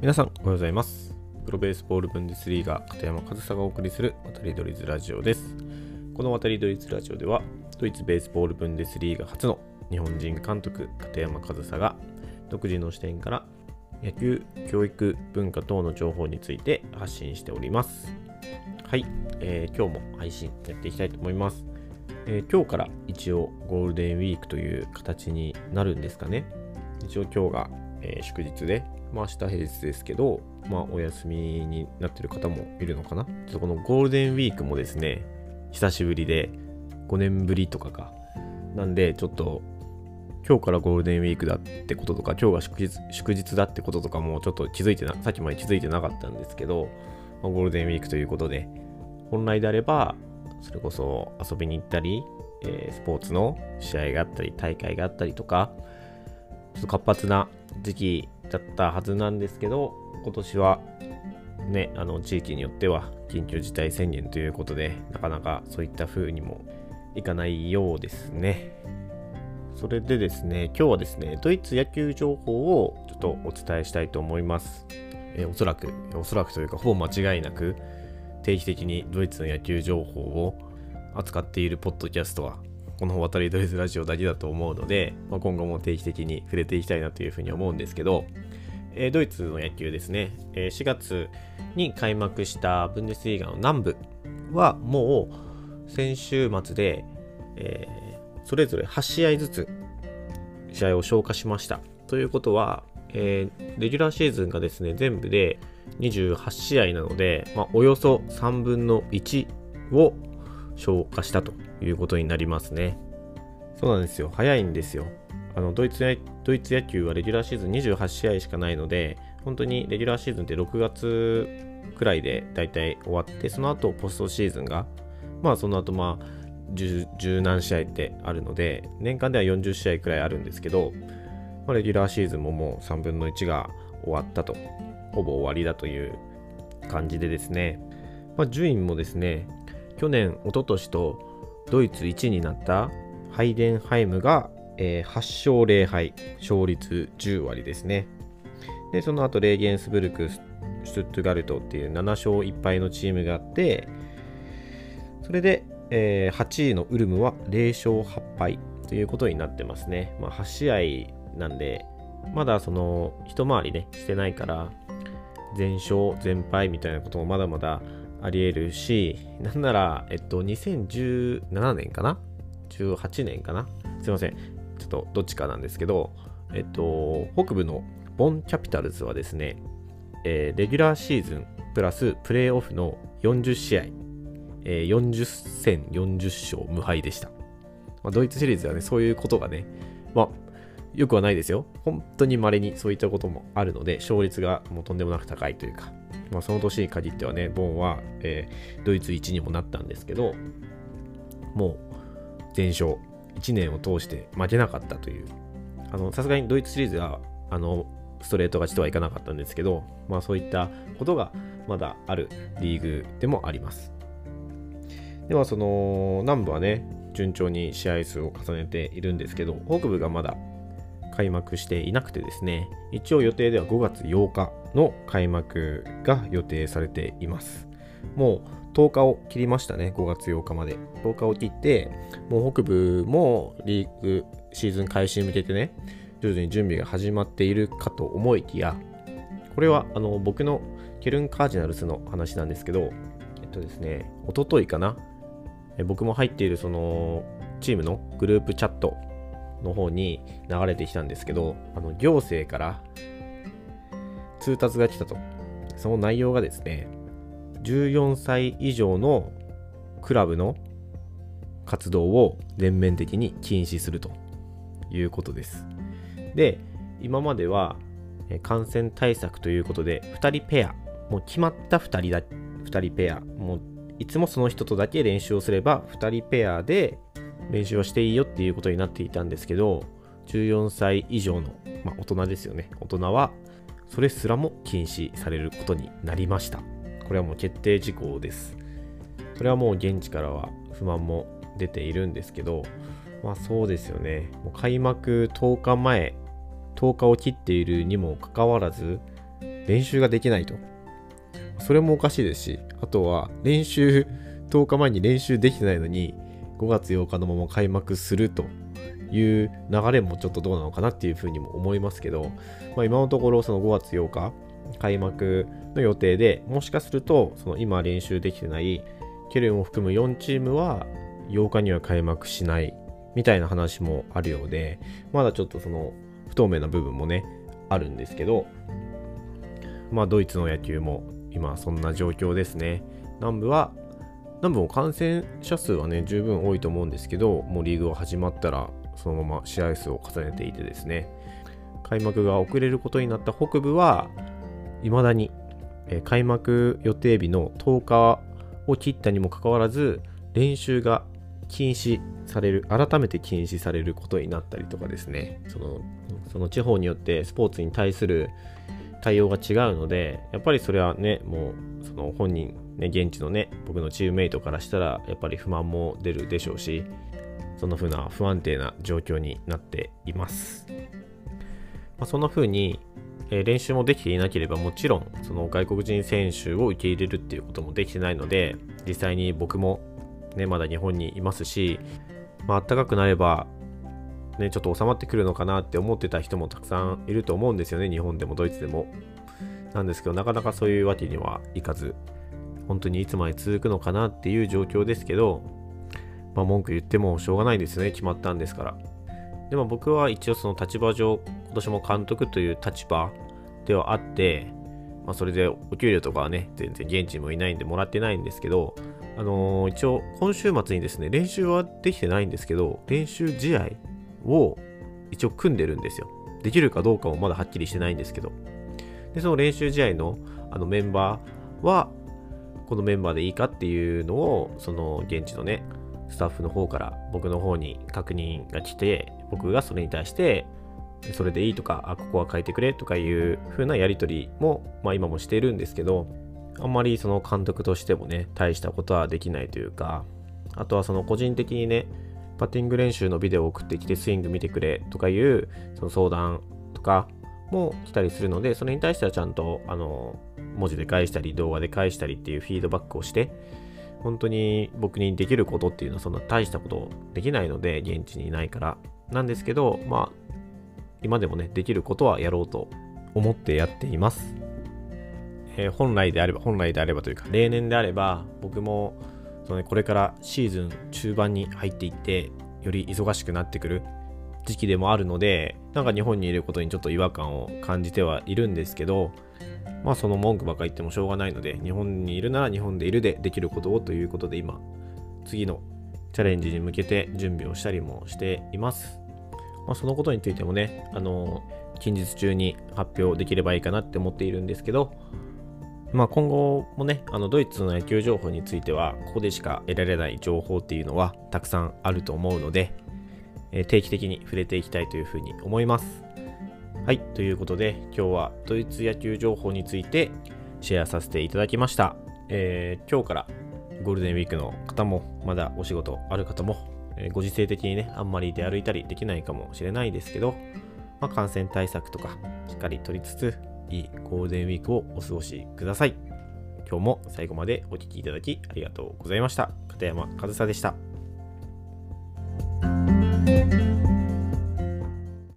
皆さんおはようございます。プロベースボールブンデスリーガ片山和沙がお送りする渡りドリズラジオです。この渡りドリズラジオではドイツベースボールブンデスリーガ初の日本人監督片山和沙が独自の視点から野球、教育、文化等の情報について発信しております。はい、えー、今日も配信やっていきたいと思います。えー、今日から一応ゴールデンウィークという形になるんですかね。一応今日が、えー、祝日で、まあ明日平日ですけど、まあお休みになってる方もいるのかな？ちょっとこのゴールデンウィークもですね、久しぶりで5年ぶりとかか。なんでちょっと今日からゴールデンウィークだってこととか、今日が祝日祝日だってこととかもちょっと気づいてな、さっきまで気づいてなかったんですけど、まあ、ゴールデンウィークということで、本来であれば、それこそ遊びに行ったり、えー、スポーツの試合があったり、大会があったりとか、ちょっと活発な時期だったはずなんですけど、今年はね、あの地域によっては緊急事態宣言ということで、なかなかそういった風にもいかないようですね。それでですね、今日はですね、ドイツ野球情報をちょっとお伝えしたいと思います。え、おそらく、おそらくというか、ほぼ間違いなく、定期的にドイツの野球情報を扱っているポッドキャストはこの渡りドイツラジオだけだと思うので、まあ、今後も定期的に触れていきたいなというふうに思うんですけど、えー、ドイツの野球ですね、えー、4月に開幕したブンデスリーガの南部はもう先週末で、えー、それぞれ8試合ずつ試合を消化しました。ということは、えー、レギュラーシーズンがですね、全部で28試合なので、まあ、およそ3分の1を消化したということになりますね。そうなんですよ。早いんですよ。あのドイツドイツ野球はレギュラーシーズン28試合しかないので、本当にレギュラーシーズンって6月くらいで大体終わって、その後ポストシーズンが、まあその後まあ十何試合ってあるので、年間では40試合くらいあるんですけど、まあ、レギュラーシーズンももう3分の1が終わったとほぼ終わりだという感じでですね、まあ、順位もですね、去年、一昨年とドイツ1位になったハイデンハイムが、えー、8勝0敗、勝率10割ですね。で、その後、レーゲンスブルク、シュトゥットガルトっていう7勝1敗のチームがあって、それで、えー、8位のウルムは0勝8敗ということになってますね。まあ、8試合なんで、まだその一回りね、してないから、全勝、全敗みたいなこともまだまだあり得るし、なんなら、えっと、2017年かな ?18 年かな？すいません。ちょっとどっちかなんですけど、えっと、北部のボンキャピタルズはですね、えー、レギュラーシーズンプラスプレーオフの40試合、えー、40戦40勝無敗でした。まあ、ドイツシリーズはね、そういうことがね、まあ、よくはないですよ。本当に稀にそういったこともあるので、勝率がもうとんでもなく高いというか、まあ、その年に限ってはね、ボンは、えー、ドイツ1にもなったんですけど、もう全勝、1年を通して負けなかったという、さすがにドイツシリーズは、あの、ストレート勝ちとはいかなかったんですけど、まあそういったことがまだあるリーグでもあります。ではその南部はね、順調に試合数を重ねているんですけど、北部がまだ開幕していなくてですね、一応予定では5月8日の開幕が予定されています。もう10日を切りましたね、5月8日まで。10日を切って、もう北部もリーグシーズン開始に向けてね、徐々に準備が始まっているかと思いきや、これはあの僕のケルンカージナルスの話なんですけど、えっとですね、おとといかな、僕も入っているそのチームのグループチャットの方に流れてきたんですけど、あの行政から通達が来たと。その内容がですね、14歳以上のクラブの活動を全面的に禁止するということです。で、今までは感染対策ということで、2人ペア、もう決まった2人だ、2人ペア、もういつもその人とだけ練習をすれば、2人ペアで練習はしていいよっていうことになっていたんですけど、14歳以上の、まあ、大人ですよね。大人は、それすらも禁止されることになりました。これはもう決定事項です。それはもう現地からは不満も出ているんですけど、まあそうですよね。もう開幕10日前、10日を切っているにもかかわらず、練習ができないと。それもおかしいですし、あとは練習、10日前に練習できてないのに、5月8日のまま開幕するという流れもちょっとどうなのかなっていうふうにも思いますけど、まあ、今のところその5月8日開幕の予定でもしかするとその今練習できてないケルンを含む4チームは8日には開幕しないみたいな話もあるようでまだちょっとその不透明な部分もねあるんですけどまあドイツの野球も今そんな状況ですね。南部は南部も感染者数はね十分多いと思うんですけどもうリーグが始まったらそのまま試合数を重ねていてですね。開幕が遅れることになった北部は未だに、開幕予定日の10日を切ったにもかかわらず練習が禁止される改めて禁止されることになったりとかですね。そのその地方によってスポーツに対する対応が違うのでやっぱりそれはねもうその本人ね現地のね僕のチームメイトからしたらやっぱり不満も出るでしょうしそんな風な不安定な状況になっています、まあ、そんな風にえ練習もできていなければもちろんその外国人選手を受け入れるっていうこともできてないので実際に僕もねまだ日本にいますし、まあったかくなればねちょっと収まってくるのかなって思ってた人もたくさんいると思うんですよね日本でもドイツでも。なんですけどなかなかそういうわけにはいかず。本当にいつまで続くのかなっていう状況ですけどまあ文句言ってもしょうがないですね決まったんですからでも僕は一応その立場上今年も監督という立場ではあって、まあ、それでお給料とかはね、全然現地もいないんでもらってないんですけど、あのー、一応今週末にですね、練習はできてないんですけど、練習試合を一応組んでるんですよ。できるかどうかもまだはっきりしてないんですけど。で、その練習試合のあのメンバーは、このメンバーでいいかっていうのを、その現地のね、スタッフの方から僕の方に確認が来て、僕がそれに対してそれでいいとか、あ、ここは変えてくれとかいう風なやり取りも、まあ今もしているんですけど、あんまりその監督としてもね、大したことはできないというか、あとはその個人的にね、パッティング練習のビデオを送ってきてスイング見てくれとかいうその相談とかも来たりするので、それに対してはちゃんとあの文字で返したり動画で返したりっていうフィードバックをして、本当に僕にできることっていうのはそんな大したことできないので、現地にいないから。なんですけど、まあ、今でもね、できることはやろうと思ってやっています。えー、本来であれば、本来であればというか、例年であれば、僕も、そのね、これからシーズン中盤に入っていって、より忙しくなってくる時期でもあるので、なんか日本にいることにちょっと違和感を感じてはいるんですけど、まあその文句ばっか言ってもしょうがないので、日本にいるなら日本でいるでできることをということで今、次のチャレンジに向けて準備をしたりもしています。まあ、そのことについてもね、あの近日中に発表できればいいかなって思っているんですけど、まあ、今後もね、あのドイツの野球情報については、ここでしか得られない情報っていうのはたくさんあると思うので、えー、定期的に触れていきたいというふうに思います。はい、ということで、今日はドイツ野球情報についてシェアさせていただきました。えー、今日からゴールデンウィークの方も、まだお仕事ある方も、えご時世的にね、あんまり出歩いたりできないかもしれないですけど、まあ、感染対策とかしっかり取りつつ、いいゴールデンウィークをお過ごしください。今日も最後までお聴きいただきありがとうございました。片山和沙でした。